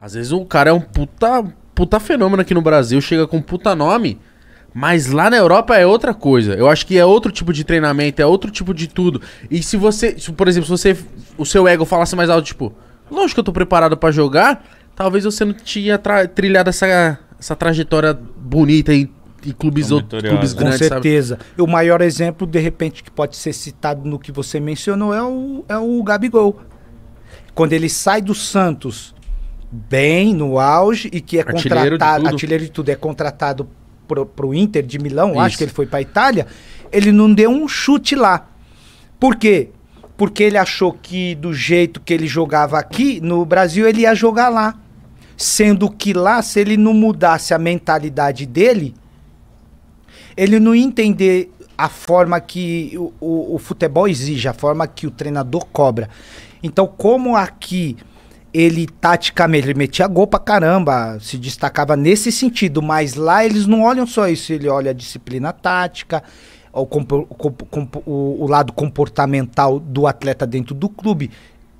Às vezes o cara é um puta, puta fenômeno aqui no Brasil, chega com um puta nome, mas lá na Europa é outra coisa. Eu acho que é outro tipo de treinamento, é outro tipo de tudo. E se você, se, por exemplo, se você o seu ego falasse mais alto, tipo, lógico que eu tô preparado pra jogar, talvez você não tinha trilhado essa, essa trajetória bonita em, em clubes, outros, clubes Com grandes, sabe? certeza. E o maior exemplo, de repente, que pode ser citado no que você mencionou é o, é o Gabigol. Quando ele sai do Santos bem no auge e que é Artilheiro de contratado, tudo. artilheiro de tudo, é contratado pro, pro Inter de Milão, Isso. acho que ele foi pra Itália, ele não deu um chute lá. Por quê? Porque ele achou que do jeito que ele jogava aqui, no Brasil, ele ia jogar lá. Sendo que lá, se ele não mudasse a mentalidade dele, ele não ia entender a forma que o, o, o futebol exige, a forma que o treinador cobra. Então, como aqui ele taticamente ele metia gol pra caramba, se destacava nesse sentido, mas lá eles não olham só isso, ele olha a disciplina tática, o, o o- lado comportamental do atleta dentro do clube.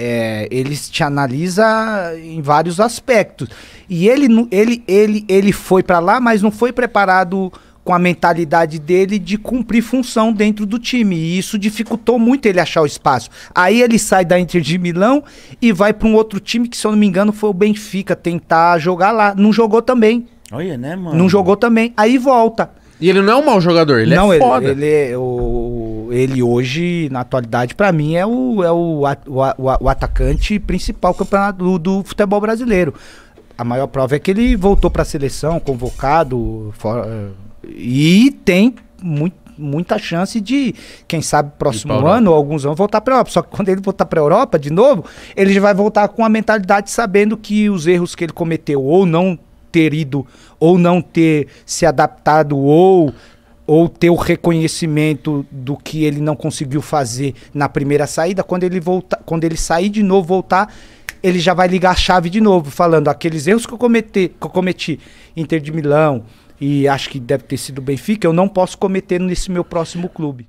É, eles te analisa em vários aspectos. E ele, ele, ele, ele foi pra lá, mas não foi preparado com a mentalidade dele de cumprir função dentro do time. E isso dificultou muito ele achar o espaço. Aí ele sai da Inter de Milão e vai para um outro time que, se eu não me engano, foi o Benfica tentar jogar lá. Não jogou também. Olha, né, mano? Não jogou também. Aí volta. E ele não é um mau jogador, ele não, é ele, foda. ele, é o, ele hoje, na atualidade, pra mim, é o, é o, a- o, a- o, a- atacante principal campeonato do, do futebol brasileiro. A maior prova é que ele voltou pra seleção, convocado, for- eh, e tem muito, muita chance de, quem sabe, próximo ano ou alguns anos, voltar pra Europa. Só que quando ele voltar pra Europa de novo, ele já vai voltar com a mentalidade sabendo que os erros que ele cometeu, ou não ter ido, ou não ter se adaptado, ou ou ter o reconhecimento do que ele não conseguiu fazer na primeira saída, quando ele voltar, quando ele sair de novo, voltar, ele já vai ligar a chave de novo, falando aqueles erros que eu cometi, que eu cometi Inter de Milão e acho que deve ter sido Benfica, eu não posso cometer nesse meu próximo clube.